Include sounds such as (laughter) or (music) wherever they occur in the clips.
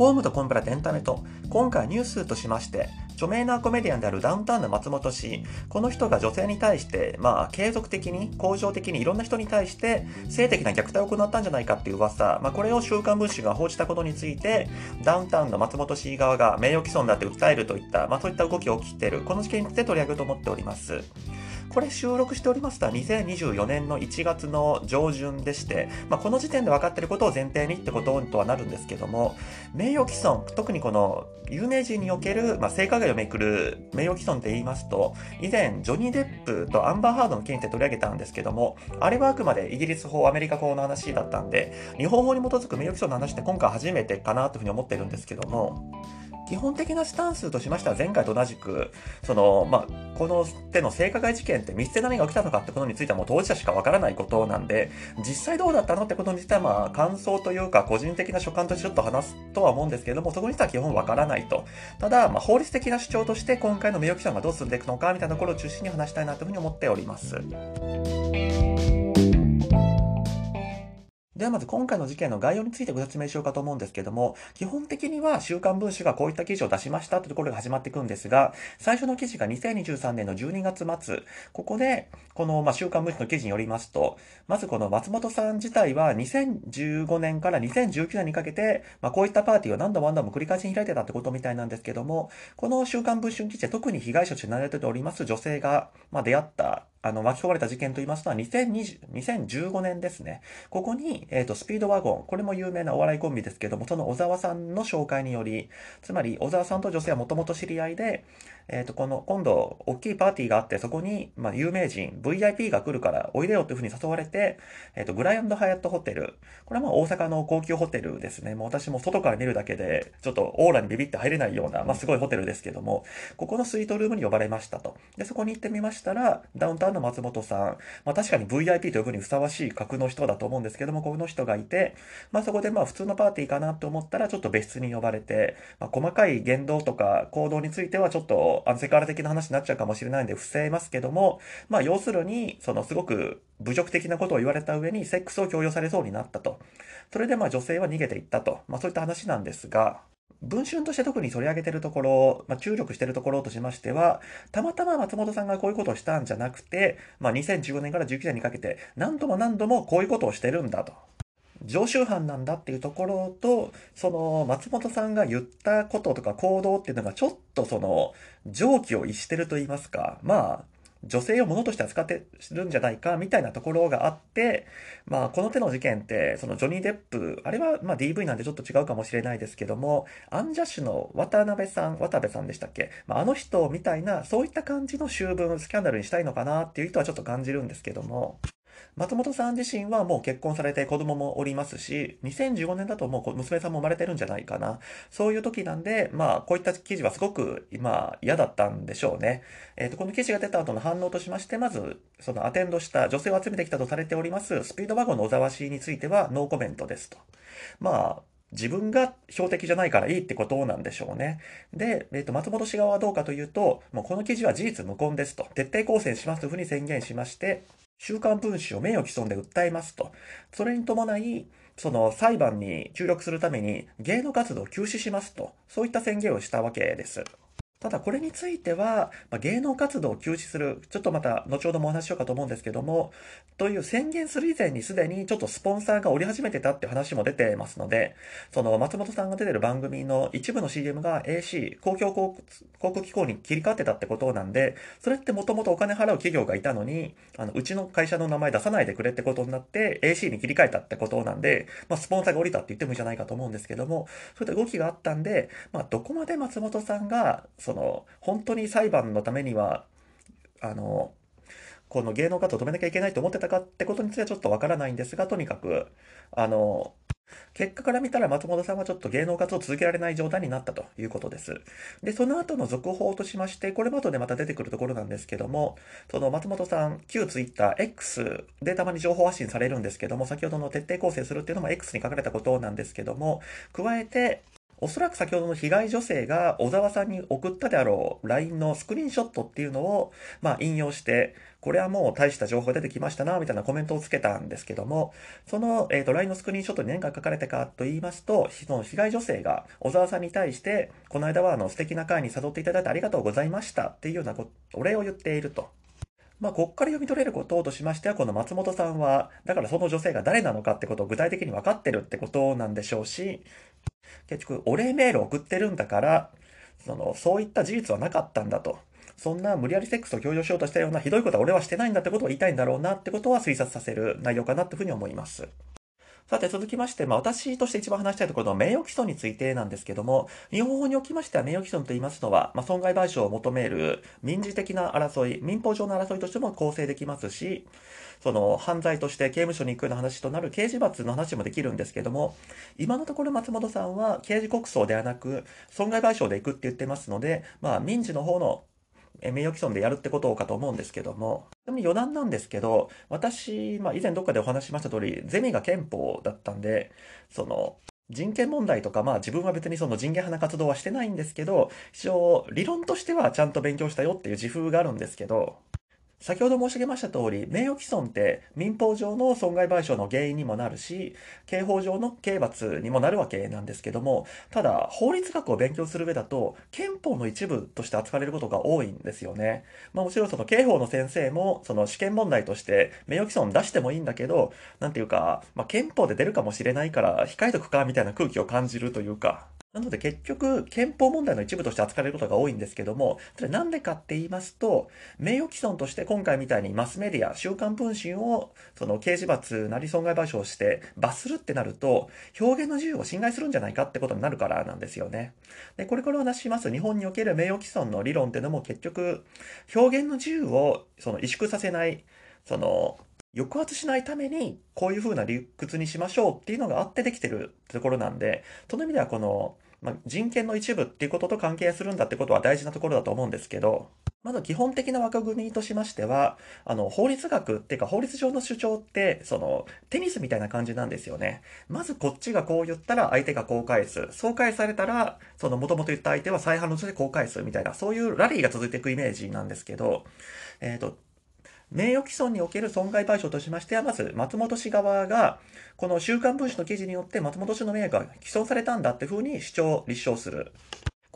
ホームとコンプラとエンタメと、今回ニュースとしまして、著名なコメディアンであるダウンタウンの松本氏、この人が女性に対して、まあ、継続的に、恒常的にいろんな人に対して、性的な虐待を行ったんじゃないかっていう噂、まあ、これを週刊文春が報じたことについて、ダウンタウンの松本氏側が名誉毀損だって訴えるといった、まあ、そういった動きが起きている、この事件について取り上げると思っております。これ収録しておりますとは2024年の1月の上旬でして、まあ、この時点で分かっていることを前提にってこととはなるんですけども、名誉毀損、特にこの有名人における、まあ、性加害をめくる名誉毀損って言いますと、以前、ジョニー・デップとアンバー・ハードの件って取り上げたんですけども、あれはあくまでイギリス法、アメリカ法の話だったんで、日本法に基づく名誉毀損の話って今回初めてかなというふうに思ってるんですけども、基本的なスタンスとしましては前回と同じく、その、まあ、この手の性加害事件って密室で何が起きたのかってことについてはもう当事者しかわからないことなんで、実際どうだったのってことについてはまあ、感想というか個人的な所感としてちょっと話すとは思うんですけれども、そこについては基本わからないと。ただ、まあ、法律的な主張として今回の名誉毀損がどう進んでいくのかみたいなところを中心に話したいなというふうに思っております。ではまず今回の事件の概要についてご説明しようかと思うんですけども、基本的には週刊文春がこういった記事を出しましたというところが始まっていくんですが、最初の記事が2023年の12月末、ここで、この、ま週刊文春の記事によりますと、まずこの松本さん自体は2015年から2019年にかけて、ま、こういったパーティーを何度も何度も繰り返しに開いてたってことみたいなんですけども、この週刊文春記事で特に被害者として慣れております女性が、ま、出会ったあの、巻き込まれた事件と言いますのは2020、2015年ですね。ここに、えっ、ー、と、スピードワゴン、これも有名なお笑いコンビですけども、その小沢さんの紹介により、つまり小沢さんと女性はもともと知り合いで、えっ、ー、と、この、今度、大きいパーティーがあって、そこに、まあ、有名人、VIP が来るからおいでよというふうに誘われて、えっ、ー、と、グライアンドハイアットホテル。これはまあ、大阪の高級ホテルですね。もう私も外から見るだけで、ちょっとオーラにビビって入れないような、まあ、すごいホテルですけども、ここのスイートルームに呼ばれましたと。で、そこに行ってみましたら、ダウンタウンの松本さん、まあ、確かに VIP と呼ぶにふさわしい格の人だと思うんですけども、この人がいて、まあ、そこでまあ、普通のパーティーかなと思ったら、ちょっと別室に呼ばれて、まあ、細かい言動とか行動については、ちょっと、あの、セクハラ的な話になっちゃうかもしれないんで伏せますけども、まあ要するに、そのすごく侮辱的なことを言われた上にセックスを強要されそうになったと。それでまあ女性は逃げていったと。まあそういった話なんですが、文春として特に取り上げてるところ、まあ、注力してるところとしましては、たまたま松本さんがこういうことをしたんじゃなくて、まあ、2015年から19年にかけて、何度も何度もこういうことをしてるんだと。常習犯なんだっていうところと、その松本さんが言ったこととか行動っていうのがちょっとその常軌を逸してると言いますか、まあ、女性を物として扱ってるんじゃないかみたいなところがあって、まあこの手の事件って、そのジョニー・デップ、あれはまあ DV なんでちょっと違うかもしれないですけども、アンジャッシュの渡辺さん、渡辺さんでしたっけ、まあ、あの人みたいな、そういった感じの修文、スキャンダルにしたいのかなっていう人はちょっと感じるんですけども、松本さん自身はもう結婚されて子供もおりますし、2015年だともう娘さんも生まれてるんじゃないかな。そういう時なんで、まあ、こういった記事はすごく、まあ、嫌だったんでしょうね。えっ、ー、と、この記事が出た後の反応としまして、まず、そのアテンドした女性を集めてきたとされております、スピードワゴンの小沢氏についてはノーコメントですと。まあ、自分が標的じゃないからいいってことなんでしょうね。で、えっ、ー、と、松本氏側はどうかというと、もうこの記事は事実無根ですと、徹底抗戦しますというふうに宣言しまして、週刊文春を名誉毀損で訴えますと。それに伴い、その裁判に注力するために芸能活動を休止しますと。そういった宣言をしたわけです。ただこれについては、ま、芸能活動を休止する、ちょっとまた後ほどもお話ししようかと思うんですけども、という宣言する以前にすでにちょっとスポンサーが降り始めてたって話も出てますので、その松本さんが出てる番組の一部の CM が AC、公共広告機構に切り替わってたってことなんで、それってもともとお金払う企業がいたのに、あの、うちの会社の名前出さないでくれってことになって AC に切り替えたってことなんで、まあ、スポンサーが降りたって言ってもいいんじゃないかと思うんですけども、そういった動きがあったんで、まあ、どこまで松本さんが、そその、本当に裁判のためには、あの、この芸能活動を止めなきゃいけないと思ってたかってことについてはちょっとわからないんですが、とにかく、あの、結果から見たら松本さんはちょっと芸能活動を続けられない状態になったということです。で、その後の続報としまして、これも後でまた出てくるところなんですけども、その松本さん、旧 Twitter X でたまに情報発信されるんですけども、先ほどの徹底構成するっていうのも X に書かれたことなんですけども、加えて、おそらく先ほどの被害女性が小沢さんに送ったであろう LINE のスクリーンショットっていうのを、まあ、引用して、これはもう大した情報出てきましたな、みたいなコメントをつけたんですけども、その、えっ、ー、と、LINE のスクリーンショットに何が書かれたかと言いますと、その被害女性が小沢さんに対して、この間はあの素敵な会に誘っていただいてありがとうございましたっていうようなお礼を言っていると。まあ、ここから読み取れることとしましては、この松本さんは、だからその女性が誰なのかってことを具体的に分かってるってことなんでしょうし、結局、お礼メールを送ってるんだから、その、そういった事実はなかったんだと。そんな無理やりセックスを強要しようとしたようなひどいことは俺はしてないんだってことを言いたいんだろうなってことは推察させる内容かなっていうふうに思います。さて続きまして、まあ、私として一番話したいところの名誉毀損についてなんですけども、日本法におきましては名誉毀損と言いますのは、まあ、損害賠償を求める民事的な争い、民法上の争いとしても構成できますし、その犯罪として刑務所に行くような話となる刑事罰の話もできるんですけども、今のところ松本さんは刑事告訴ではなく、損害賠償で行くって言ってますので、まあ民事の方の名誉毀損でやるってことかと思うんですけども、でも余談なんですけど、私、まあ以前どっかでお話ししました通り、ゼミが憲法だったんで、その、人権問題とか、まあ自分は別にその人権派な活動はしてないんですけど、一応理論としてはちゃんと勉強したよっていう自負があるんですけど、先ほど申し上げました通り、名誉毀損って民法上の損害賠償の原因にもなるし、刑法上の刑罰にもなるわけなんですけども、ただ、法律学を勉強する上だと、憲法の一部として扱われることが多いんですよね。まあもちろんその刑法の先生も、その試験問題として名誉毀損出してもいいんだけど、なんていうか、まあ憲法で出るかもしれないから控えとくかみたいな空気を感じるというか、なので結局、憲法問題の一部として扱われることが多いんですけども、それなんでかって言いますと、名誉毀損として今回みたいにマスメディア、週刊文春を、その刑事罰なり損害賠償して罰するってなると、表現の自由を侵害するんじゃないかってことになるからなんですよね。で、これからお話しします日本における名誉毀損の理論っていうのも結局、表現の自由をその萎縮させない、その、抑圧しないために、こういう風な理屈にしましょうっていうのがあってできてるところなんで、その意味ではこの、まあ、人権の一部っていうことと関係するんだってことは大事なところだと思うんですけど、まず基本的な枠組みとしましては、あの、法律学っていうか法律上の主張って、その、テニスみたいな感じなんですよね。まずこっちがこう言ったら相手がこう返す。そう返されたら、その元々言った相手は再反論してこう返すみたいな、そういうラリーが続いていくイメージなんですけど、えっ、ー、と、名誉毀損における損害賠償としましては、まず松本氏側が、この週刊文春の記事によって松本氏の名誉が毀損されたんだっていうふうに主張、立証する。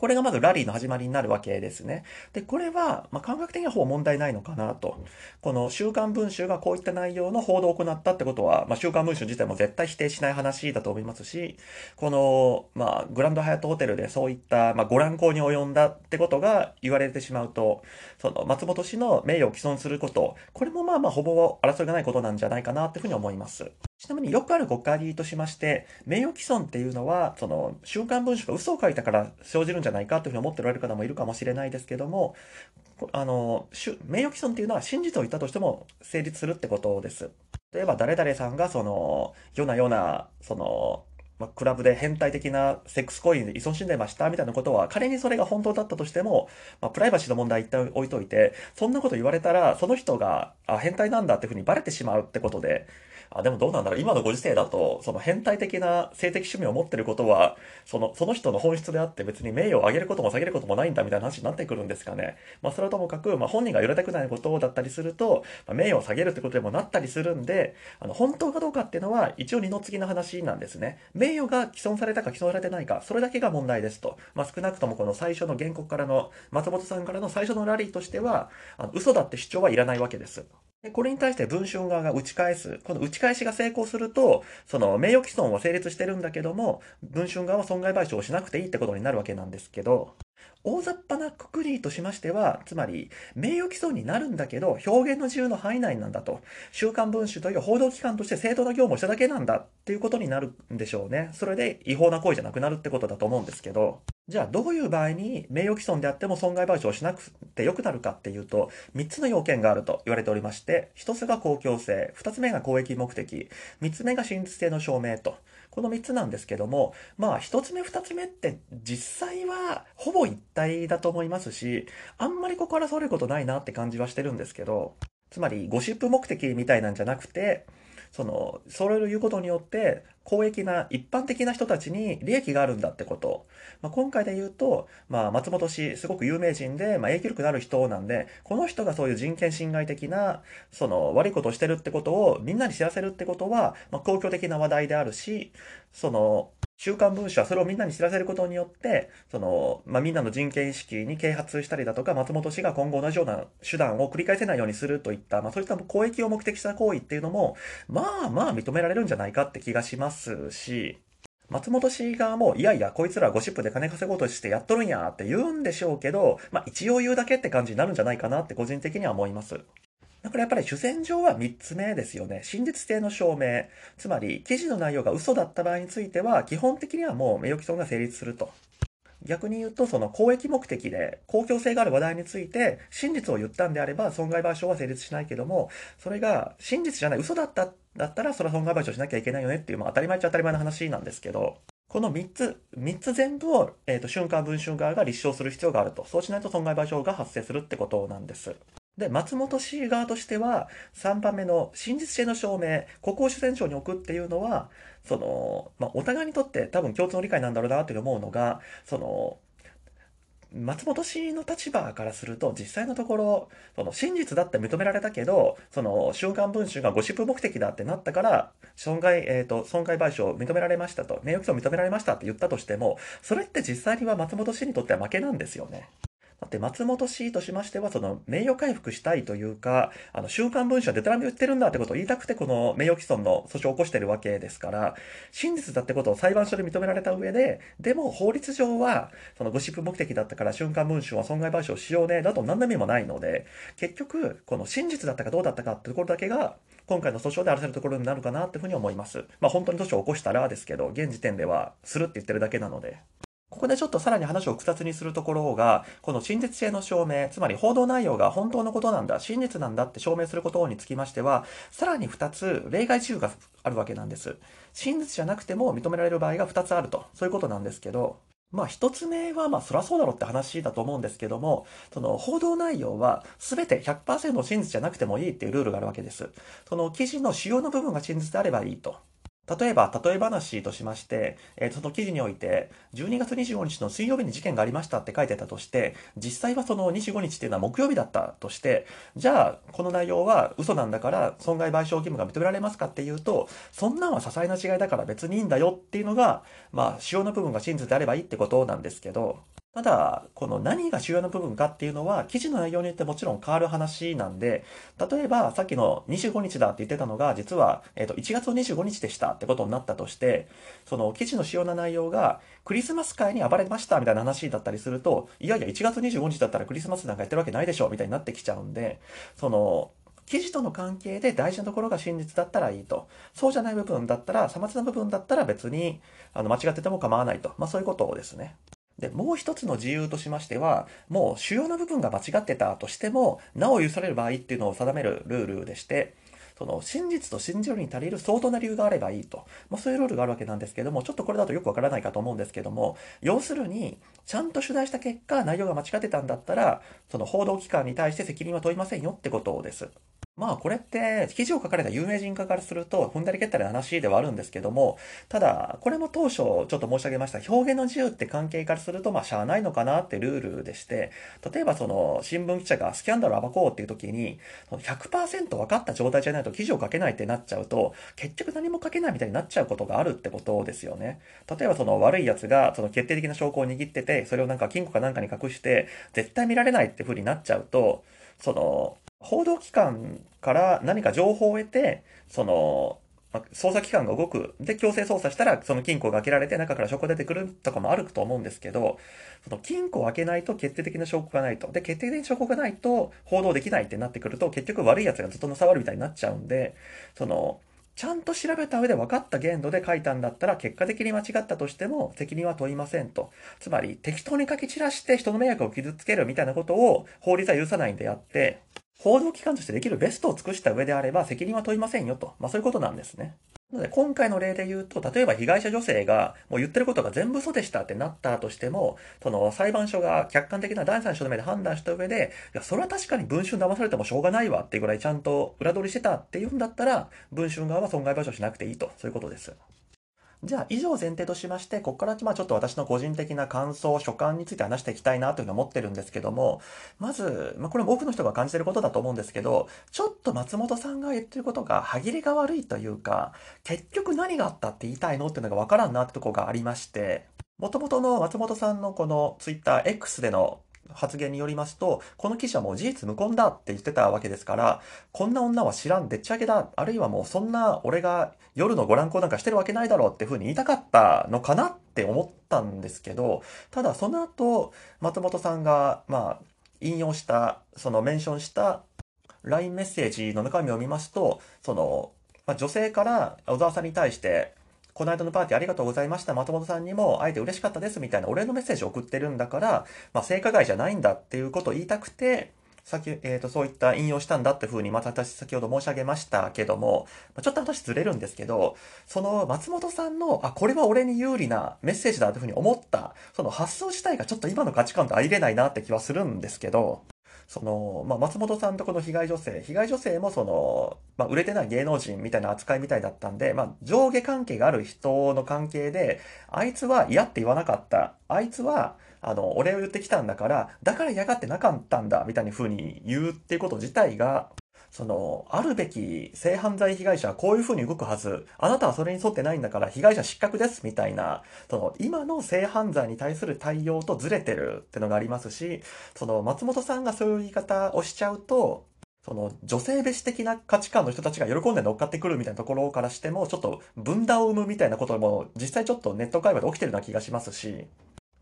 これがまずラリーの始まりになるわけですね。で、これは、ま、感覚的にはほぼ問題ないのかなと。この週刊文春がこういった内容の報道を行ったってことは、まあ、週刊文春自体も絶対否定しない話だと思いますし、この、まあ、グランドハヤットホテルでそういった、まあ、ご乱行に及んだってことが言われてしまうと、その、松本氏の名誉を毀損すること、これもまあまあほぼ争いがないことなんじゃないかなっていうふうに思います。ちなみによくある誤解としまして、名誉毀損っていうのは、その、週刊文春が嘘を書いたから生じるんじゃないかというふうに思っておられる方もいるかもしれないですけども、あの、名誉毀損っていうのは真実を言ったとしても成立するってことです。例えば誰々さんがその、よなよな、その、ま、クラブで変態的なセックス行為に依存しんでましたみたいなことは、仮にそれが本当だったとしても、まあ、プライバシーの問題一旦置いといて、そんなこと言われたら、その人が、あ、変態なんだっていうふうにバレてしまうってことで、あ、でもどうなんだろう。今のご時世だと、その変態的な性的趣味を持ってることは、その、その人の本質であって別に名誉を上げることも下げることもないんだみたいな話になってくるんですかね。まあ、それはともかく、まあ、本人が揺れたくないことだったりすると、まあ、名誉を下げるってことでもなったりするんで、あの、本当かどうかっていうのは、一応二の次の話なんですね。名誉が既存されたか既存されてないか、それだけが問題ですと。まあ、少なくともこの最初の原告からの、松本さんからの最初のラリーとしては、あの嘘だって主張はいらないわけです。でこれに対して文春側が打ち返す。この打ち返しが成功すると、その名誉毀損は成立してるんだけども、文春側は損害賠償をしなくていいってことになるわけなんですけど、大雑把なくくりとしましては、つまり、名誉毀損になるんだけど、表現の自由の範囲内なんだと。週刊文春という報道機関として正当な業務をしただけなんだっていうことになるんでしょうね。それで違法な行為じゃなくなるってことだと思うんですけど、じゃあどういう場合に名誉毀損であっても損害賠償しなくてよくなるかっていうと、3つの要件があると言われておりまして、1つが公共性、2つ目が公益目的、3つ目が真実性の証明と。この3つなんですけども、まあ1つ目2つ目って実際はほぼ一体だと思いますし、あんまりここ争われることないなって感じはしてるんですけど、つまりゴシップ目的みたいなんじゃなくて、その、それを言うことによって、公益な一般的な人たちに利益があるんだってこと。まあ、今回で言うと、まあ、松本氏、すごく有名人で、まあ、影響力のある人なんで、この人がそういう人権侵害的な、その、悪いことをしてるってことをみんなに知らせるってことは、まあ、公共的な話題であるし、その、週刊文春はそれをみんなに知らせることによって、その、まあ、みんなの人権意識に啓発したりだとか、松本氏が今後同じような手段を繰り返せないようにするといった、まあ、そういった公益を目的した行為っていうのも、まあまあ認められるんじゃないかって気がしますし、松本氏側も、いやいや、こいつらゴシップで金稼ごうとしてやっとるんやって言うんでしょうけど、まあ一応言うだけって感じになるんじゃないかなって個人的には思います。だからやっぱり主戦場は3つ目ですよね。真実性の証明。つまり、記事の内容が嘘だった場合については、基本的にはもう名誉毀損が成立すると。逆に言うと、その公益目的で公共性がある話題について真実を言ったんであれば損害賠償は成立しないけども、それが真実じゃない嘘だっただったらそれは損害賠償しなきゃいけないよねっていう、まあ当たり前っちゃ当たり前の話なんですけど、この3つ、3つ全部を、えっ、ー、と、瞬間文春側が立証する必要があると。そうしないと損害賠償が発生するってことなんです。で、松本市側としては、3番目の真実性の証明、ここを主戦場に置くっていうのは、その、まあ、お互いにとって多分共通の理解なんだろうなって思うのが、その、松本氏の立場からすると、実際のところ、その真実だって認められたけど、その週刊文春がゴシップ目的だってなったから、損害、えっ、ー、と、損害賠償を認められましたと、名誉毀損認められましたって言ったとしても、それって実際には松本氏にとっては負けなんですよね。だって松本氏としましては、その名誉回復したいというか、あの、週刊文春はデタラメ言ってるんだってことを言いたくて、この名誉毀損の訴訟を起こしてるわけですから、真実だってことを裁判所で認められた上で、でも法律上は、そのゴシップ目的だったから週刊文春は損害賠償しようね、だと何の意味もないので、結局、この真実だったかどうだったかってところだけが、今回の訴訟で荒らせるところになるかなっていうふうに思います。まあ本当に訴訟を起こしたらですけど、現時点ではするって言ってるだけなので。こでちょっとさらに話を複雑にするところが、この真実性の証明、つまり報道内容が本当のことなんだ、真実なんだって証明することにつきましては、さらに2つ例外事由があるわけなんです。真実じゃなくても認められる場合が2つあると、そういうことなんですけど、まあ一つ目はまあそらそうだろうって話だと思うんですけども、その報道内容は全て100%真実じゃなくてもいいっていうルールがあるわけです。その記事の主要の部分が真実であればいいと。例えば、例え話としまして、えー、その記事において、12月25日の水曜日に事件がありましたって書いてたとして、実際はその25日っていうのは木曜日だったとして、じゃあ、この内容は嘘なんだから、損害賠償義務が認められますかっていうと、そんなんは些細な違いだから別にいいんだよっていうのが、まあ、主要な部分が真実であればいいってことなんですけど、ただ、この何が主要な部分かっていうのは、記事の内容によってもちろん変わる話なんで、例えばさっきの25日だって言ってたのが、実は、えっ、と、1月25日でしたってことになったとして、その記事の主要な内容が、クリスマス会に暴れましたみたいな話だったりすると、いやいや、1月25日だったらクリスマスなんかやってるわけないでしょみたいになってきちゃうんで、その、記事との関係で大事なところが真実だったらいいと。そうじゃない部分だったら、さまつな部分だったら別に、あの、間違ってても構わないと。まあそういうことですね。で、もう一つの自由としましては、もう主要な部分が間違ってたとしても、なお許される場合っていうのを定めるルールでして、その真実と信じるに足りる相当な理由があればいいと。まあ、そういうルールがあるわけなんですけども、ちょっとこれだとよくわからないかと思うんですけども、要するに、ちゃんと取材した結果、内容が間違ってたんだったら、その報道機関に対して責任は問いませんよってことです。まあこれって記事を書かれた有名人家からすると踏んだり蹴ったりの話ではあるんですけども、ただこれも当初ちょっと申し上げました表現の自由って関係からするとまあしゃあないのかなってルールでして、例えばその新聞記者がスキャンダル暴こうっていう時に100%分かった状態じゃないと記事を書けないってなっちゃうと結局何も書けないみたいになっちゃうことがあるってことですよね。例えばその悪い奴がその決定的な証拠を握ってて、それをなんか金庫かなんかに隠して絶対見られないって風になっちゃうと、その報道機関から何か情報を得て、その、捜査機関が動く。で、強制捜査したら、その金庫が開けられて、中から証拠が出てくるとかもあると思うんですけど、その金庫を開けないと決定的な証拠がないと。で、決定的な証拠がないと報道できないってなってくると、結局悪い奴がずっとのさわるみたいになっちゃうんで、その、ちゃんと調べた上で分かった限度で書いたんだったら、結果的に間違ったとしても責任は問いませんと。つまり、適当に書き散らして人の迷惑を傷つけるみたいなことを法律は許さないんであって、報道機関としてできるベストを尽くした上であれば責任は問いませんよと。まあそういうことなんですね。なので、今回の例で言うと、例えば被害者女性が、もう言ってることが全部嘘でしたってなったとしても、その裁判所が客観的な第三者の目で判断した上で、いや、それは確かに文春騙されてもしょうがないわっていうぐらいちゃんと裏取りしてたっていうんだったら、文春側は損害賠償しなくていいと、そういうことです。じゃあ、以上前提としまして、ここからまあちょっと私の個人的な感想、所感について話していきたいなというふうに思ってるんですけども、まず、まあこれも多くの人が感じてることだと思うんですけど、ちょっと松本さんが言ってることが歯切れが悪いというか、結局何があったって言いたいのっていうのがわからんなってとこがありまして、もともとの松本さんのこのツイッター X での発言によりますと、この記事はも事実無根だって言ってたわけですから、こんな女は知らん、でっち上げだ、あるいはもうそんな俺が夜のご覧行なんかしてるわけないだろうっていうふうに言いたかったのかなって思ったんですけど、ただその後、松本さんが、まあ、引用した、そのメンションした LINE メッセージの中身を見ますと、その、まあ、女性から小沢さんに対して、この間のパーティーありがとうございました。松本さんにも会えて嬉しかったですみたいなお礼のメッセージを送ってるんだから、まあ、性加害じゃないんだっていうことを言いたくて、先、えっ、ー、と、そういった引用したんだっていうふうに、また私先ほど申し上げましたけども、ちょっと話ずれるんですけど、その松本さんの、あ、これは俺に有利なメッセージだというふうに思った、その発想自体がちょっと今の価値観と相入れないなって気はするんですけど、その、まあ、松本さんとこの被害女性、被害女性もその、まあ、売れてない芸能人みたいな扱いみたいだったんで、まあ、上下関係がある人の関係で、あいつは嫌って言わなかった。あいつは、あの、お礼を言ってきたんだから、だから嫌がってなかったんだ、みたいな風に言うっていうこと自体が、その、あるべき性犯罪被害者はこういう風に動くはず。あなたはそれに沿ってないんだから被害者失格です、みたいな、その、今の性犯罪に対する対応とずれてるってのがありますし、その、松本さんがそういう言い方をしちゃうと、その女性別的な価値観の人たちが喜んで乗っかってくるみたいなところからしても、ちょっと分断を生むみたいなことも実際ちょっとネット界隈で起きてるような気がしますし、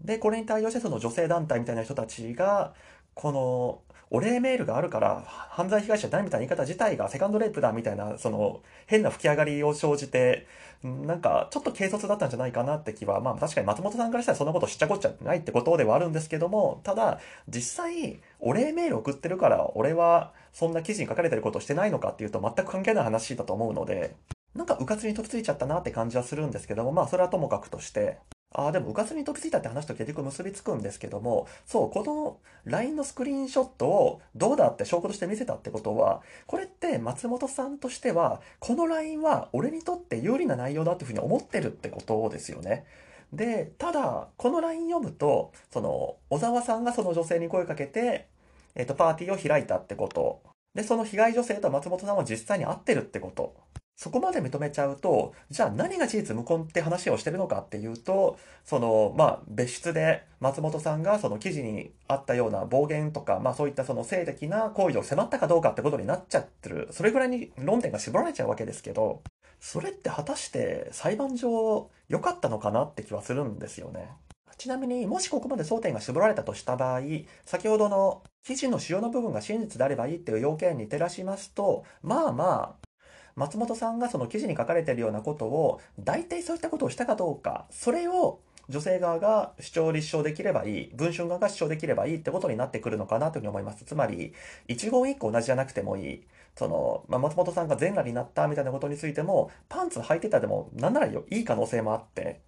で、これに対応してその女性団体みたいな人たちが、このお礼メールがあるから犯罪被害者だみたいな言い方自体がセカンドレイプだみたいな、その変な吹き上がりを生じて、なんかちょっと軽率だったんじゃないかなって気は、まあ確かに松本さんからしたらそんなこと知っちゃこっちゃないってことではあるんですけども、ただ実際お礼メール送ってるから俺はそんな記事に書かれてることしてないのかっていうと全く関係ない話だと思うので、なんか迂闊に飛びついちゃったなって感じはするんですけども、まあそれはともかくとして、ああ、でも、うかつに飛びついたって話と結局結びつくんですけども、そう、この LINE のスクリーンショットをどうだって証拠として見せたってことは、これって松本さんとしては、この LINE は俺にとって有利な内容だっていうふうに思ってるってことですよね。で、ただ、この LINE 読むと、その、小沢さんがその女性に声かけて、えっ、と、パーティーを開いたってこと。で、その被害女性と松本さんは実際に会ってるってこと。そこまで認めちゃうと、じゃあ何が事実無根って話をしてるのかっていうと、その、まあ、別室で松本さんがその記事にあったような暴言とか、まあそういったその性的な行為を迫ったかどうかってことになっちゃってる。それぐらいに論点が絞られちゃうわけですけど、それって果たして裁判上良かったのかなって気はするんですよね。ちなみにもしここまで争点が絞られたとした場合、先ほどの記事の主要の部分が真実であればいいっていう要件に照らしますと、まあまあ、松本さんがその記事に書かれているようなことを、大体そういったことをしたかどうか、それを女性側が主張立証できればいい、文春側が主張できればいいってことになってくるのかなというふうに思います。つまり、一言一句同じじゃなくてもいい。その、まあ、松本さんが全裸になったみたいなことについても、パンツ履いてたでも、なんならいい可能性もあって、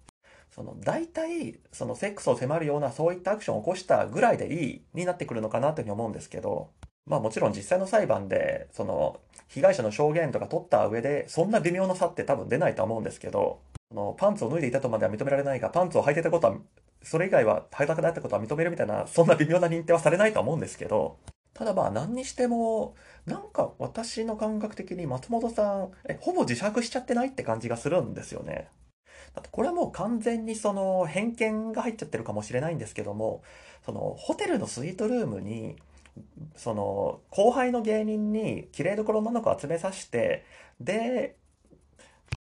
その、大体、そのセックスを迫るようなそういったアクションを起こしたぐらいでいいになってくるのかなというふうに思うんですけど、まあもちろん実際の裁判で、その、被害者の証言とか取った上で、そんな微妙な差って多分出ないと思うんですけど、のパンツを脱いでいたとまでは認められないが、パンツを履いてたことは、それ以外は裸だったことは認めるみたいな、そんな微妙な認定はされないと思うんですけど、ただまあ何にしても、なんか私の感覚的に松本さん、え、ほぼ自白しちゃってないって感じがするんですよね。だってこれはもう完全にその偏見が入っちゃってるかもしれないんですけども、そのホテルのスイートルームに、その後輩の芸人に綺麗どころの女の子集めさせてで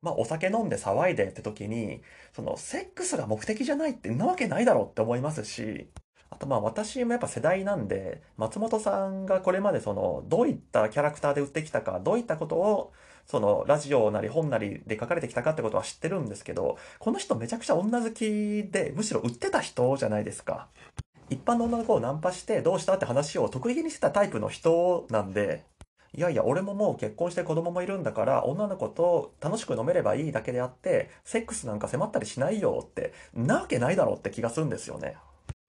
まあお酒飲んで騒いでって時にそのセックスが目的じゃないってんなわけないだろうって思いますしあとまあ私もやっぱ世代なんで松本さんがこれまでそのどういったキャラクターで売ってきたかどういったことをそのラジオなり本なりで書かれてきたかってことは知ってるんですけどこの人めちゃくちゃ女好きでむしろ売ってた人じゃないですか。一般の女の子をナンパしてどうしたって話を得意げにしてたタイプの人なんで、いやいや、俺ももう結婚して子供もいるんだから、女の子と楽しく飲めればいいだけであって、セックスなんか迫ったりしないよって、なわけないだろうって気がするんですよね。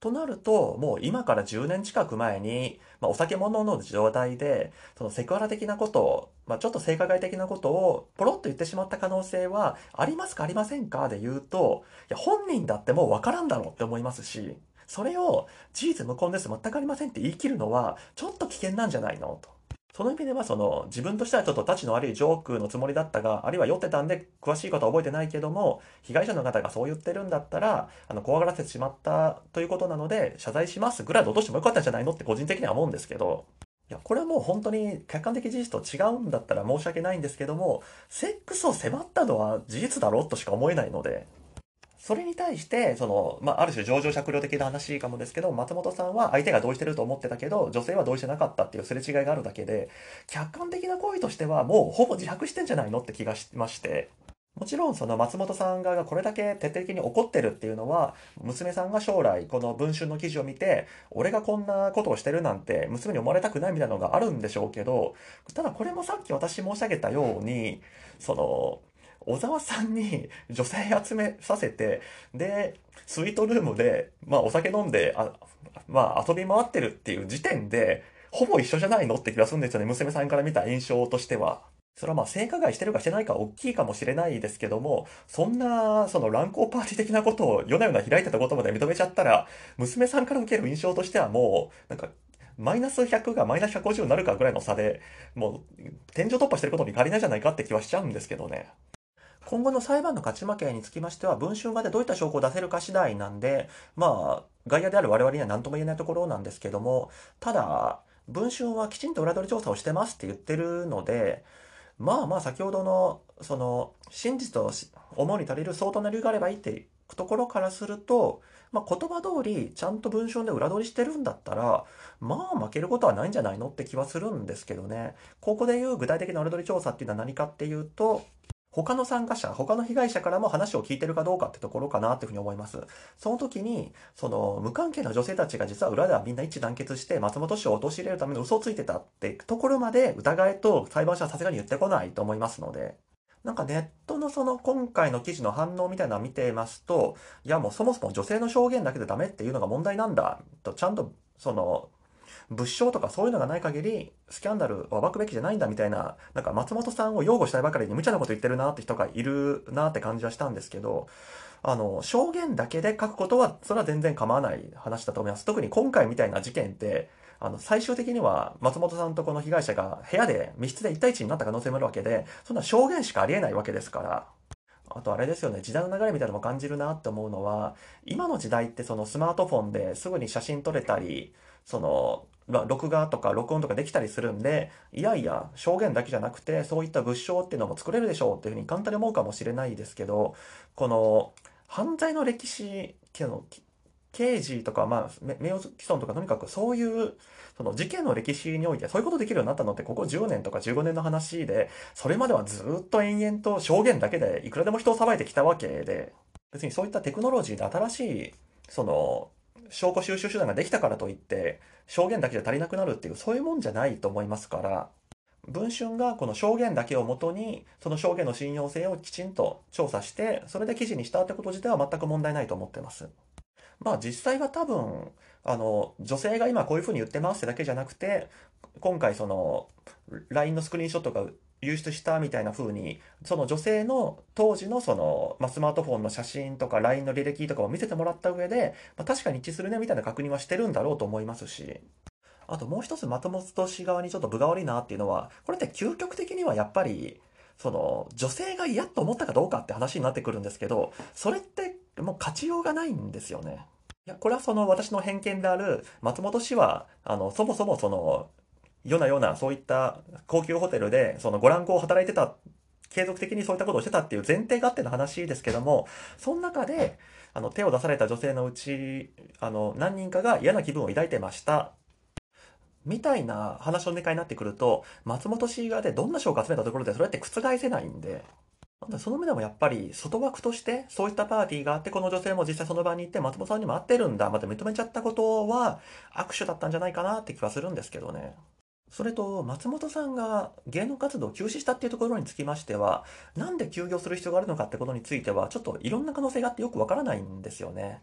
となると、もう今から10年近く前に、まあ、お酒物の状態で、そのセクハラ的なことを、まあ、ちょっと性加害的なことをポロッと言ってしまった可能性はありますかありませんかで言うと、いや、本人だってもうわからんだろうって思いますし、それを事実無根です、全くありませんって言い切るのは、ちょっと危険なんじゃないの？と。その意味では、その、自分としてはちょっと立ちの悪いジョークのつもりだったが、あるいは酔ってたんで詳しいことは覚えてないけども、被害者の方がそう言ってるんだったら、あの、怖がらせてしまったということなので、謝罪しますぐらいで落としてもよかったんじゃないのって個人的には思うんですけど、いや、これはもう本当に客観的事実と違うんだったら申し訳ないんですけども、セックスを迫ったのは事実だろうとしか思えないので、それに対して、その、まあ、ある種情状酌量的な話かもですけど、松本さんは相手が同意してると思ってたけど、女性は同意してなかったっていうすれ違いがあるだけで、客観的な行為としてはもうほぼ自白してんじゃないのって気がしまして、もちろんその松本さん側がこれだけ徹底的に怒ってるっていうのは、娘さんが将来この文春の記事を見て、俺がこんなことをしてるなんて娘に思われたくないみたいなのがあるんでしょうけど、ただこれもさっき私申し上げたように、その、小沢さんに (laughs) 女性集めさせて、で、スイートルームで、まあお酒飲んで、あまあ遊び回ってるっていう時点で、ほぼ一緒じゃないのって気がするんですよね。娘さんから見た印象としては。それはまあ性加害してるかしてないか大きいかもしれないですけども、そんな、その乱交パーティー的なことを夜な夜な開いてたことまで認めちゃったら、娘さんから受ける印象としてはもう、なんか、マイナス100がマイナス150になるかぐらいの差で、もう、天井突破してることに変わりないじゃないかって気はしちゃうんですけどね。今後の裁判の勝ち負けにつきましては、文春側でどういった証拠を出せるか次第なんで、まあ、外野である我々には何とも言えないところなんですけども、ただ、文春はきちんと裏取り調査をしてますって言ってるので、まあまあ先ほどの、その、真実と思うに足りる相当な理由があればいいってところからすると、まあ、言葉通りちゃんと文章で裏取りしてるんだったら、まあ負けることはないんじゃないのって気はするんですけどね。ここで言う具体的な裏取り調査っていうのは何かっていうと、他の参加者、他の被害者からも話を聞いてるかどうかってところかなっていうふうに思います。その時に、その無関係な女性たちが実は裏ではみんな一致団結して松本氏を陥れるための嘘をついてたってところまで疑いと裁判所はさすがに言ってこないと思いますので。なんかネットのその今回の記事の反応みたいなのを見ていますと、いやもうそもそも女性の証言だけでダメっていうのが問題なんだと、ちゃんとその物証とかそういうのがない限り、スキャンダルを暴くべきじゃないんだみたいな、なんか松本さんを擁護したいばかりに無茶なこと言ってるなって人がいるなって感じはしたんですけど、あの、証言だけで書くことは、それは全然構わない話だと思います。特に今回みたいな事件って、あの、最終的には松本さんとこの被害者が部屋で密室で1対1になった可能性もあるわけで、そんな証言しかありえないわけですから、あとあれですよね、時代の流れみたいなのも感じるなって思うのは、今の時代ってそのスマートフォンですぐに写真撮れたり、その、まあ、録画とか録音とかできたりするんで、いやいや、証言だけじゃなくて、そういった物証っていうのも作れるでしょうっていうふうに簡単に思うかもしれないですけど、この、犯罪の歴史、刑事とか、まあ、名誉毀損とか、とにかくそういう、その事件の歴史においてそういうことできるようになったのってここ10年とか15年の話で、それまではずっと延々と証言だけでいくらでも人を裁いてきたわけで、別にそういったテクノロジーで新しい、その、証拠収集手段ができたからといって、証言だけじゃ足りなくなるっていう、そういうもんじゃないと思いますから、文春がこの証言だけをもとに、その証言の信用性をきちんと調査して、それで記事にしたってこと自体は全く問題ないと思ってます。まあ実際は多分、あの、女性が今こういうふうに言ってますってだけじゃなくて、今回その、LINE のスクリーンショットが流出したみたいな風に、その女性の当時のその、まあ、スマートフォンの写真とか LINE の履歴とかを見せてもらった上で、まあ、確かに一致するねみたいな確認はしてるんだろうと思いますし、あともう一つ松本氏側にちょっと分が悪いなっていうのは、これって究極的にはやっぱり、その、女性が嫌と思ったかどうかって話になってくるんですけど、それってもう勝ちようがないんですよね。いや、これはその私の偏見である松本氏は、あの、そもそもその、ようなような、そういった高級ホテルで、そのご覧光を働いてた、継続的にそういったことをしてたっていう前提があっての話ですけども、その中で、あの、手を出された女性のうち、あの、何人かが嫌な気分を抱いてました。みたいな話のネタになってくると、松本氏側でどんな賞を集めたところでそれって覆せないんで、その意味でもやっぱり外枠としてそういったパーティーがあってこの女性も実際その場に行って松本さんにも会ってるんだまた認めちゃったことは握手だったんじゃないかなって気はするんですけどね。それと、松本さんが芸能活動を休止したっていうところにつきましては、なんで休業する必要があるのかってことについては、ちょっといろんな可能性があってよくわからないんですよね。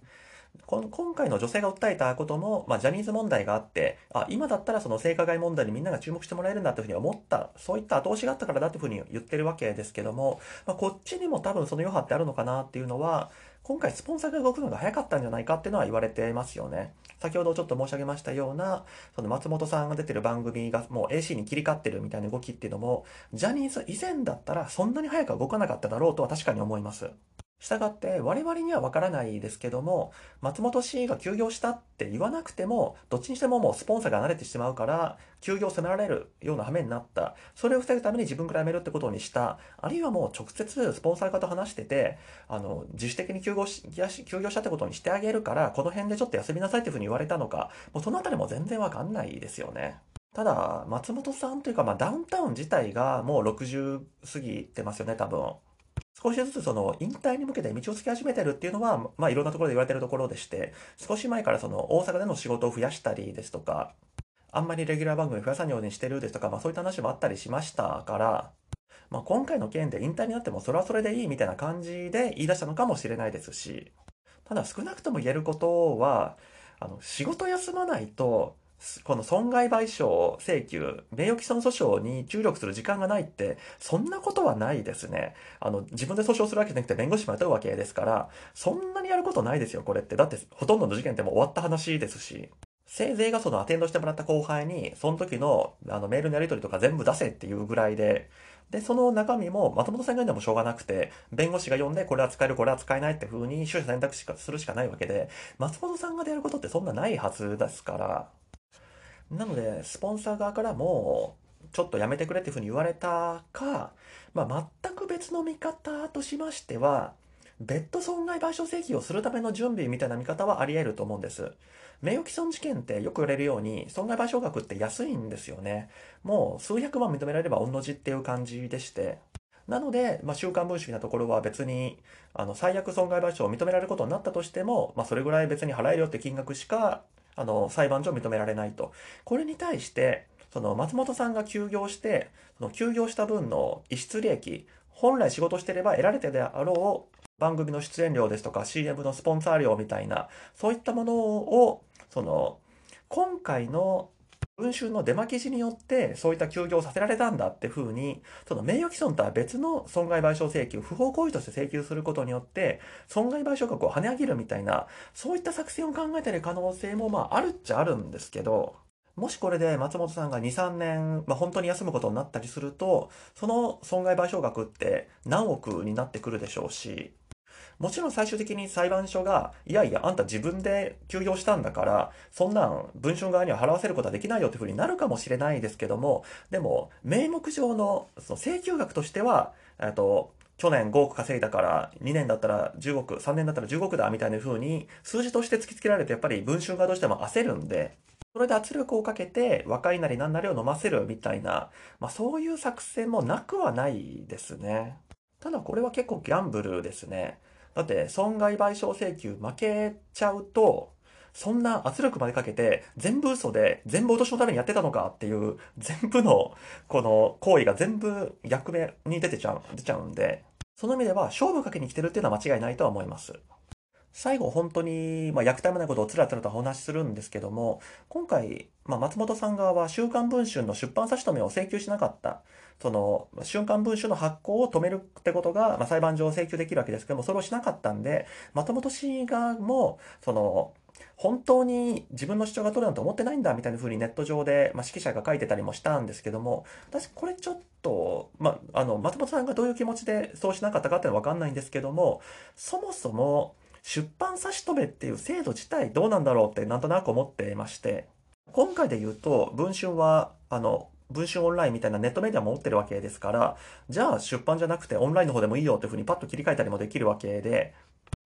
この今回の女性が訴えたことも、まあ、ジャニーズ問題があって、あ、今だったらその性加害問題にみんなが注目してもらえるんだというふうに思った、そういった後押しがあったからだというふうに言ってるわけですけども、まあ、こっちにも多分その余波ってあるのかなっていうのは、今回スポンサーが動くのが早かったんじゃないかっていうのは言われてますよね。先ほどちょっと申し上げましたような、その松本さんが出てる番組がもう AC に切り替わってるみたいな動きっていうのも、ジャニーズ以前だったらそんなに早く動かなかっただろうとは確かに思います。したがって我々にはわからないですけども松本氏が休業したって言わなくてもどっちにしてももうスポンサーが慣れてしまうから休業を迫られるような羽目になったそれを防ぐために自分から辞めるってことにしたあるいはもう直接スポンサー方と話しててあの自主的に休業し休業したってことにしてあげるからこの辺でちょっと休みなさいっていうふうに言われたのかもうそのあたりも全然わかんないですよね。ただ、松本さんというか、まあ、ダウンタウン自体がもう60過ぎてますよね、多分。少しずつその引退に向けて道をつき始めてるっていうのは、まあいろんなところで言われてるところでして、少し前からその大阪での仕事を増やしたりですとか、あんまりレギュラー番組増やさないようにしてるですとか、まあそういった話もあったりしましたから、まあ今回の件で引退になってもそれはそれでいいみたいな感じで言い出したのかもしれないですし、ただ少なくとも言えることは、あの、仕事休まないとこの損害賠償請求、名誉毀損訴訟に注力する時間がないって、そんなことはないですね。あの、自分で訴訟するわけじゃなくて弁護士も雇うわけですから、そんなにやることないですよ、これって。だって、ほとんどの事件ってもう終わった話ですし。せいぜいがそのアテンドしてもらった後輩に、その時のあのメールのやり取りとか全部出せっていうぐらいで、で、その中身も松本さんが言うのもしょうがなくて、弁護士が読んでこれは使える、これは使えないって風に取捨選択肢するしかないわけで、松本さんがやることってそんなないはずですから、なので、スポンサー側からも、ちょっとやめてくれっていうふうに言われたか、まあ、全く別の見方としましては、別途損害賠償請求をするための準備みたいな見方はあり得ると思うんです。名誉毀損事件ってよく言われるように、損害賠償額って安いんですよね。もう数百万認められれば御の字っていう感じでして。なので、まあ、週刊文春なところは別に、あの、最悪損害賠償を認められることになったとしても、まあ、それぐらい別に払えるよって金額しかあの、裁判所認められないと。これに対して、その松本さんが休業して、その休業した分の逸失利益、本来仕事してれば得られてであろう番組の出演料ですとか CM のスポンサー料みたいな、そういったものを、その、今回の文春の出巻き記事によってそういった休業をさせられたんだって風に、その名誉毀損とは別の損害賠償請求、不法行為として請求することによって、損害賠償額を跳ね上げるみたいな、そういった作戦を考えてる可能性もまああるっちゃあるんですけど、もしこれで松本さんが2、3年、まあ、本当に休むことになったりすると、その損害賠償額って何億になってくるでしょうし、もちろん最終的に裁判所が、いやいや、あんた自分で休業したんだから、そんなん文春側には払わせることはできないよってふうになるかもしれないですけども、でも、名目上のその請求額としては、えっと、去年5億稼いだから2年だったら10億、3年だったら10億だみたいな風に数字として突きつけられるとやっぱり文春側としても焦るんで、それで圧力をかけて若いなり何なりを飲ませるみたいな、まあそういう作戦もなくはないですね。ただこれは結構ギャンブルですね。だって損害賠償請求負けちゃうと、そんな圧力までかけて、全部嘘で、全部落としのためにやってたのかっていう、全部の、この行為が全部逆目に出てちゃう、出ちゃうんで、その意味では勝負かけに来てるっていうのは間違いないとは思います。最後本当に、まあ、役立もないことをつらつらとお話しするんですけども、今回、まあ、松本さん側は週刊文春の出版差し止めを請求しなかった。その、週刊文春の発行を止めるってことが、まあ、裁判上請求できるわけですけども、それをしなかったんで、松本氏側も、その、本当に自分の主張が取るなんて思ってないんだみたいな風にネット上で、まあ、指揮者が書いてたりもしたんですけども、私これちょっと、まあ、あの、松本さんがどういう気持ちでそうしなかったかっていうのはわかんないんですけども、そもそも、出版差し止めっていう制度自体どうなんだろうってなんとなく思ってまして、今回で言うと、文春は、あの、文春オンラインみたいなネットメディアも持ってるわけですから、じゃあ出版じゃなくてオンラインの方でもいいよっていうふうにパッと切り替えたりもできるわけで、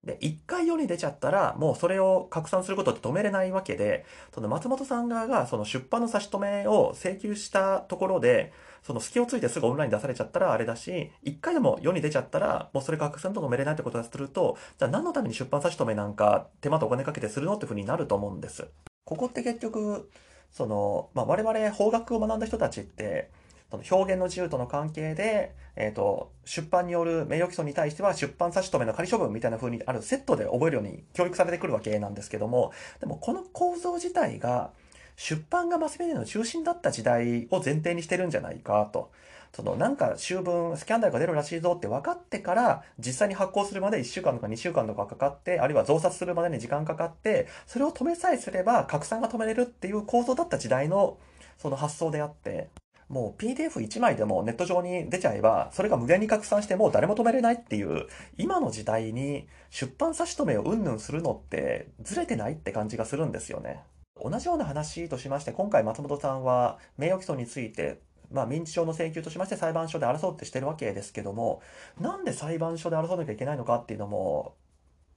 で、一回世に出ちゃったら、もうそれを拡散することって止めれないわけで、その松本さん側がその出版の差し止めを請求したところで、その隙をついてすぐオンライン出されちゃったらあれだし、一回でも世に出ちゃったら、もうそれ拡散と止めれないってことだとすると、じゃあ何のために出版差し止めなんか手間とお金かけてするのってふうになると思うんです。ここって結局、その、まあ、我々法学を学んだ人たちって、その表現の自由との関係で、えっ、ー、と、出版による名誉毀損に対しては出版差し止めの仮処分みたいな風にあるセットで覚えるように教育されてくるわけなんですけども、でもこの構造自体が出版がマスメディアの中心だった時代を前提にしてるんじゃないかと。そのなんか週分スキャンダルが出るらしいぞって分かってから実際に発行するまで1週間とか2週間とかかかってあるいは増刷するまでに時間かかってそれを止めさえすれば拡散が止めれるっていう構造だった時代のその発想であってもう PDF1 枚でもネット上に出ちゃえば、それが無限に拡散してもう誰も止めれないっていう、今の時代に出版差し止めをうんぬんするのってずれてないって感じがするんですよね。同じような話としまして、今回松本さんは名誉毀損についてまあ、民事上の請求としまして裁判所で争うってしてるわけですけども、なんで裁判所で争わなきゃいけないのかっていうのも、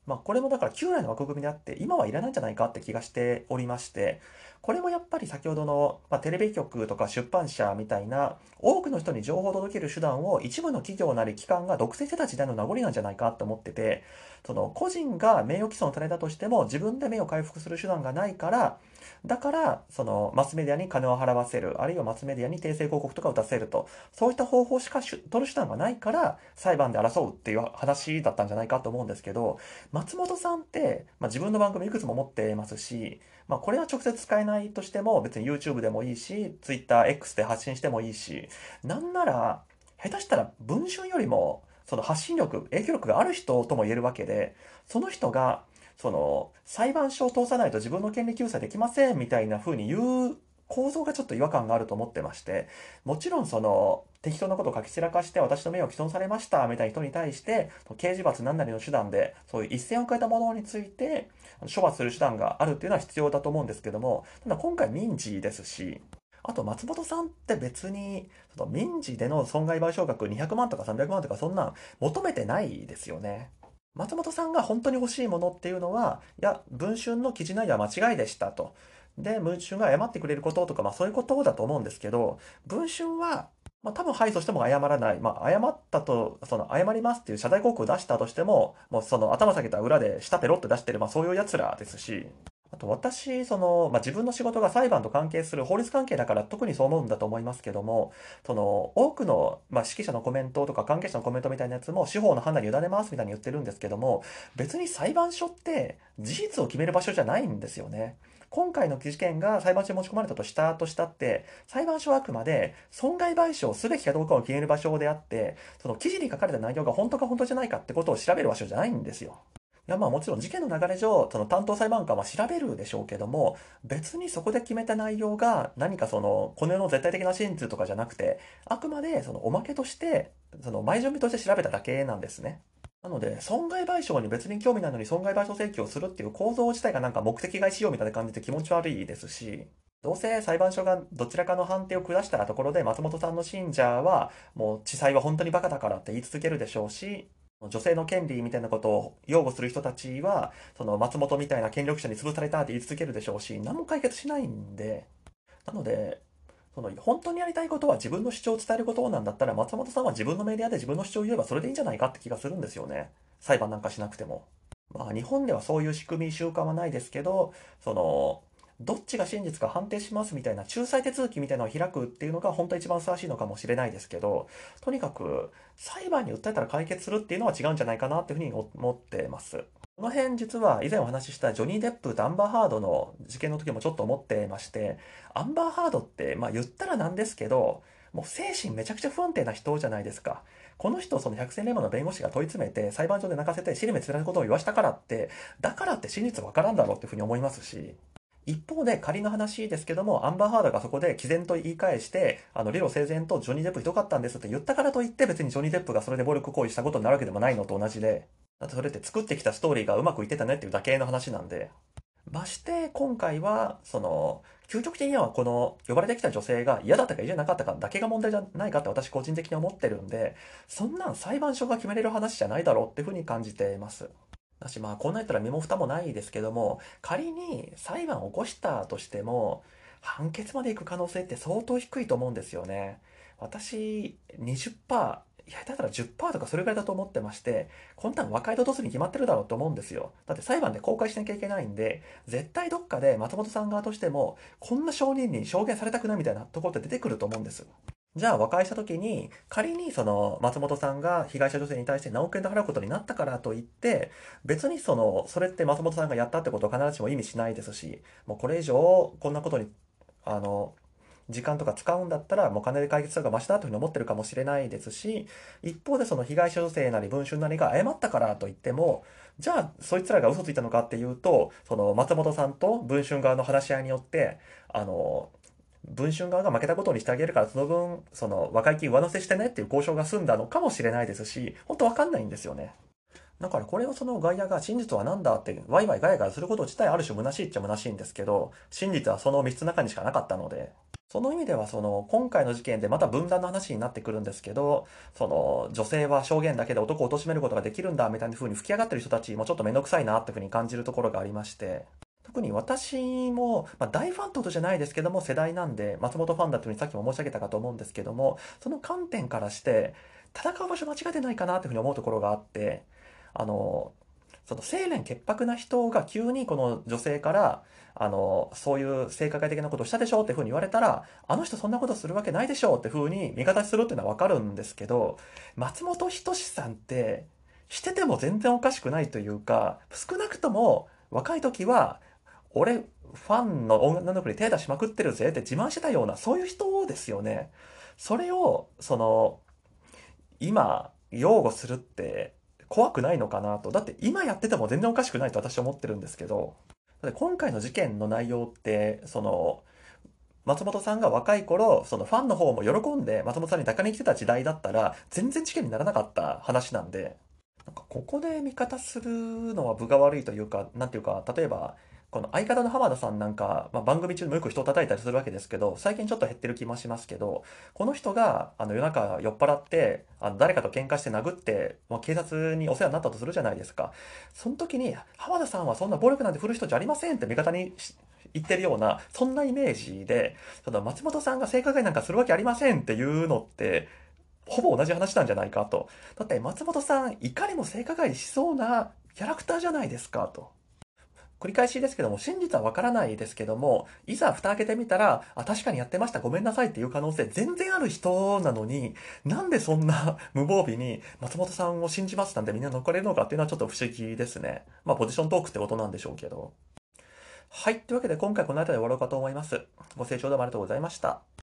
まあ、これもだから旧来の枠組みであって、今はいらないんじゃないかって気がしておりまして、これもやっぱり先ほどの、まあ、テレビ局とか出版社みたいな、多くの人に情報を届ける手段を一部の企業なり機関が独占してた時代の名残なんじゃないかと思ってて、その個人が名誉毀損されたとしても自分で名誉回復する手段がないから、だから、そのマスメディアに金を払わせる、あるいはマスメディアに訂正広告とかを出せると、そういった方法しか取る手段がないから裁判で争うっていう話だったんじゃないかと思うんですけど、松本さんって、まあ、自分の番組いくつも持ってますし、まあ、これは直接使えないとしても別に YouTube でもいいし、TwitterX で発信してもいいし、なんなら、下手したら文春よりもその発信力、影響力がある人とも言えるわけで、その人が、その、裁判所を通さないと自分の権利救済できませんみたいな風に言う構造がちょっと違和感があると思ってまして、もちろんその、適当なことを書き散らかして私の名誉を毀損されましたみたいな人に対して、刑事罰何なりの手段で、そういう一線を越えたものについて、処罰する手段があるっていうのは必要だと思うんですけども、ただ今回民事ですし、あと松本さんって別に、その民事での損害賠償額200万とか300万とかそんなん求めてないですよね。松本さんが本当に欲しいものっていうのは、いや、文春の記事内容は間違いでしたと。で、文春が謝ってくれることとか、まあそういうことだと思うんですけど、文春は、まあ多分敗訴しても謝らない。まあ謝ったと、その謝りますっていう謝罪広告を出したとしても、もうその頭下げた裏で下ペロって出してる、まあそういう奴らですし、あと私、その、まあ、自分の仕事が裁判と関係する法律関係だから特にそう思うんだと思いますけども、その、多くの、まあ、指揮者のコメントとか関係者のコメントみたいなやつも司法の判断に委ねますみたいに言ってるんですけども、別に裁判所って事実を決める場所じゃないんですよね。今回の事件が裁判所に持ち込まれたとしたとしたって、裁判所はあくまで損害賠償すべきかどうかを決める場所であって、その記事に書かれた内容が本当か本当じゃないかってことを調べる場所じゃないんですよ。いやまあもちろん事件の流れ上、その担当裁判官は調べるでしょうけども、別にそこで決めた内容が何かその、この世の絶対的な真実とかじゃなくて、あくまでそのおまけとして、その前準備として調べただけなんですね。なので、損害賠償に別に興味ないのに損害賠償請求をするっていう構造自体がなんか目的外しようみたいな感じで気持ち悪いですし、どうせ裁判所がどちらかの判定を下したところで松本さんの信者はもう地裁は本当にバカだからって言い続けるでしょうし、女性の権利みたいなことを擁護する人たちは、その松本みたいな権力者に潰されたって言い続けるでしょうし、何も解決しないんで、なので、その本当にやりたいことは自分の主張を伝えることなんだったら、松本さんは自分のメディアで自分の主張を言えばそれでいいんじゃないかって気がするんですよね。裁判なんかしなくても。まあ日本ではそういう仕組み、習慣はないですけど、その、どっちが真実か判定しますみたいな仲裁手続きみたいなのを開くっていうのが本当は一番ふさわしいのかもしれないですけど、とにかく裁判に訴えたら解決するっていうのは違うんじゃないかなっていうふうに思ってます。この辺実は以前お話ししたジョニー・デップとアンバーハードの事件の時もちょっと思ってまして、アンバーハードってまあ言ったらなんですけど、もう精神めちゃくちゃ不安定な人じゃないですか。この人をその百戦錬磨の弁護士が問い詰めて裁判所で泣かせて尻滅裂なことを言わしたからって、だからって真実わからんだろうっていうふうに思いますし、一方で仮の話ですけども、アンバーハードがそこで毅然と言い返して、あの、理路整然とジョニー・デップひどかったんですって言ったからといって、別にジョニー・デップがそれで暴力行為したことになるわけでもないのと同じで、だってそれって作ってきたストーリーがうまくいってたねっていうだけの話なんで。まして、今回は、その、究極的にはこの呼ばれてきた女性が嫌だったか嫌じゃなかったかだけが問題じゃないかって私個人的に思ってるんで、そんなん裁判所が決めれる話じゃないだろうっていうふうに感じてます。だしまあこんなやったら身も蓋もないですけども仮に裁判を起こしたとしても判決まで行く可能性って相当低いと思うんですよね。私、20%、いや、だったら10%とかそれぐらいだと思ってまして、こんなん和解とドスに決まってるだろうと思うんですよ。だって裁判で公開しなきゃいけないんで、絶対どっかで松本さん側としても、こんな証人に証言されたくないみたいなところって出てくると思うんです。じゃあ和解した時に、仮にその松本さんが被害者女性に対して何億円で払うことになったからといって、別にその、それって松本さんがやったってことを必ずしも意味しないですし、もうこれ以上こんなことに、あの、時間とか使うんだったらもう金で解決するがマシだというふうに思ってるかもしれないですし、一方でその被害者女性なり文春なりが謝ったからといっても、じゃあそいつらが嘘ついたのかっていうと、その松本さんと文春側の話し合いによって、あの、文春側が負けたことにしてあげるから、その分、その和解金上乗せしてねっていう交渉が済んだのかもしれないですし、本当わかんないんですよね。だからこれをその外野が真実は何だってワイワイガヤガヤすること自体ある種虚しいっちゃ虚しいんですけど、真実はその3つの中にしかなかったので、その意味ではその今回の事件でまた分断の話になってくるんですけど、その女性は証言だけで男を貶めることができるんだみたいな風に吹き上がってる人たちもちょっとめんどくさいなっていう風に感じるところがありまして、特に私も、まあ、大ファンってことじゃないですけども世代なんで松本ファンだというふうにさっきも申し上げたかと思うんですけどもその観点からして戦う場所間違えてないかなというふうに思うところがあってあのその清廉潔白な人が急にこの女性からあのそういう性加害的なことをしたでしょうっていうふうに言われたらあの人そんなことするわけないでしょうっていうふうに味方するっていうのはわかるんですけど松本人志さんってしてても全然おかしくないというか少なくとも若い時は俺、ファンの女の子に手出しまくってるぜって自慢してたような、そういう人ですよね。それを、その、今、擁護するって怖くないのかなと。だって今やってても全然おかしくないと私は思ってるんですけど、だって今回の事件の内容って、その、松本さんが若い頃、そのファンの方も喜んで松本さんに抱かに来てた時代だったら、全然事件にならなかった話なんで、なんかここで味方するのは分が悪いというか、なんていうか、例えば、この相方の浜田さんなんか、まあ、番組中もよく人を叩いたりするわけですけど、最近ちょっと減ってる気もしますけど、この人があの夜中酔っ払って、あの誰かと喧嘩して殴って、もう警察にお世話になったとするじゃないですか。その時に、浜田さんはそんな暴力なんて振る人じゃありませんって味方に言ってるような、そんなイメージで、その松本さんが性加害なんかするわけありませんっていうのって、ほぼ同じ話なんじゃないかと。だって松本さん、いかにも性加害しそうなキャラクターじゃないですかと。繰り返しですけども、真実はわからないですけども、いざ蓋開けてみたら、あ、確かにやってました、ごめんなさいっていう可能性全然ある人なのに、なんでそんな (laughs) 無防備に松本さんを信じますなんてみんな乗っかれるのかっていうのはちょっと不思議ですね。まあ、ポジショントークってことなんでしょうけど。はい。というわけで今回この辺りで終わろうかと思います。ご清聴どうもありがとうございました。